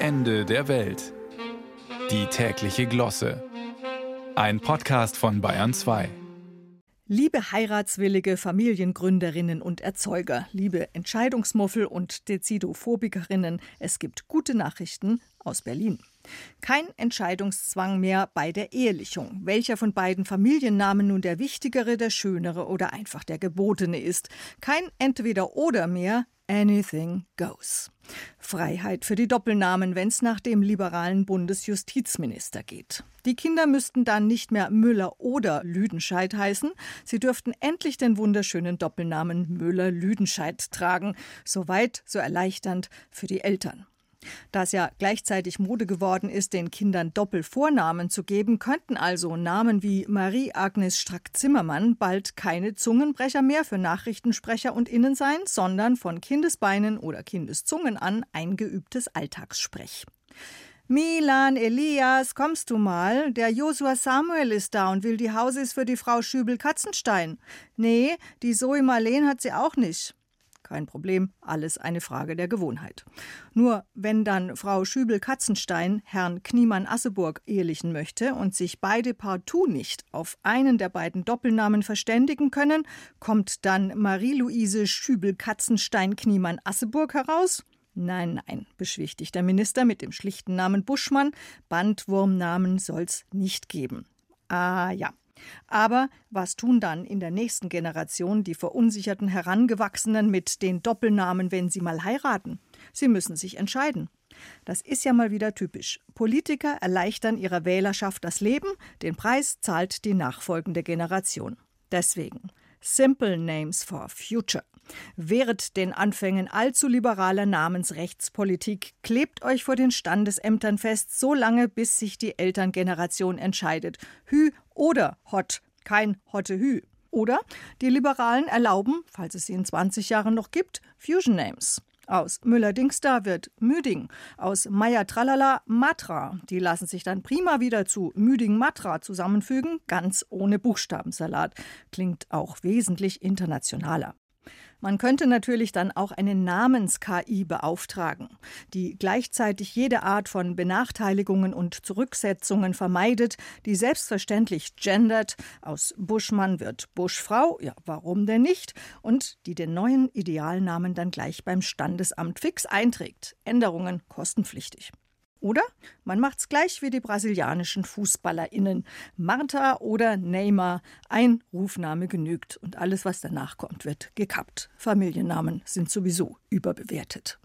Ende der Welt. Die tägliche Glosse. Ein Podcast von Bayern 2. Liebe heiratswillige Familiengründerinnen und Erzeuger, liebe Entscheidungsmuffel und Dezidophobikerinnen, es gibt gute Nachrichten aus Berlin. Kein Entscheidungszwang mehr bei der Ehelichung. Welcher von beiden Familiennamen nun der wichtigere, der schönere oder einfach der gebotene ist. Kein Entweder-Oder mehr, Anything goes. Freiheit für die Doppelnamen, wenn es nach dem liberalen Bundesjustizminister geht. Die Kinder müssten dann nicht mehr Müller oder Lüdenscheid heißen. Sie dürften endlich den wunderschönen Doppelnamen Müller-Lüdenscheid tragen. Soweit, so erleichternd für die Eltern. Da es ja gleichzeitig Mode geworden ist, den Kindern Doppelvornamen zu geben, könnten also Namen wie Marie-Agnes Strack-Zimmermann bald keine Zungenbrecher mehr für Nachrichtensprecher und Innen sein, sondern von Kindesbeinen oder Kindeszungen an eingeübtes Alltagssprech. Milan, Elias, kommst du mal? Der Josua Samuel ist da und will die Hauses für die Frau Schübel-Katzenstein. Nee, die Zoe Marleen hat sie auch nicht. Kein Problem, alles eine Frage der Gewohnheit. Nur wenn dann Frau Schübel-Katzenstein Herrn Kniemann-Asseburg ehelichen möchte und sich beide partout nicht auf einen der beiden Doppelnamen verständigen können, kommt dann Marie-Louise Schübel-Katzenstein-Kniemann-Asseburg heraus? Nein, nein, beschwichtigt der Minister mit dem schlichten Namen Buschmann. Bandwurmnamen soll's nicht geben. Ah ja, aber was tun dann in der nächsten Generation die verunsicherten Herangewachsenen mit den Doppelnamen, wenn sie mal heiraten? Sie müssen sich entscheiden. Das ist ja mal wieder typisch. Politiker erleichtern ihrer Wählerschaft das Leben, den Preis zahlt die nachfolgende Generation. Deswegen Simple Names for Future. Wehret den Anfängen allzu liberaler Namensrechtspolitik, klebt euch vor den Standesämtern fest, so lange, bis sich die Elterngeneration entscheidet. Hü oder Hot, kein Hotte Hü. Oder die Liberalen erlauben, falls es sie in 20 Jahren noch gibt, Fusion Names. Aus Müller-Dingsda wird Müding, aus Meier-Tralala Matra. Die lassen sich dann prima wieder zu Müding-Matra zusammenfügen, ganz ohne Buchstabensalat. Klingt auch wesentlich internationaler. Man könnte natürlich dann auch eine Namens-KI beauftragen, die gleichzeitig jede Art von Benachteiligungen und Zurücksetzungen vermeidet, die selbstverständlich gendert, aus Buschmann wird Buschfrau, ja, warum denn nicht, und die den neuen Idealnamen dann gleich beim Standesamt fix einträgt. Änderungen kostenpflichtig. Oder man macht's gleich wie die brasilianischen FußballerInnen. Marta oder Neymar. Ein Rufname genügt und alles, was danach kommt, wird gekappt. Familiennamen sind sowieso überbewertet.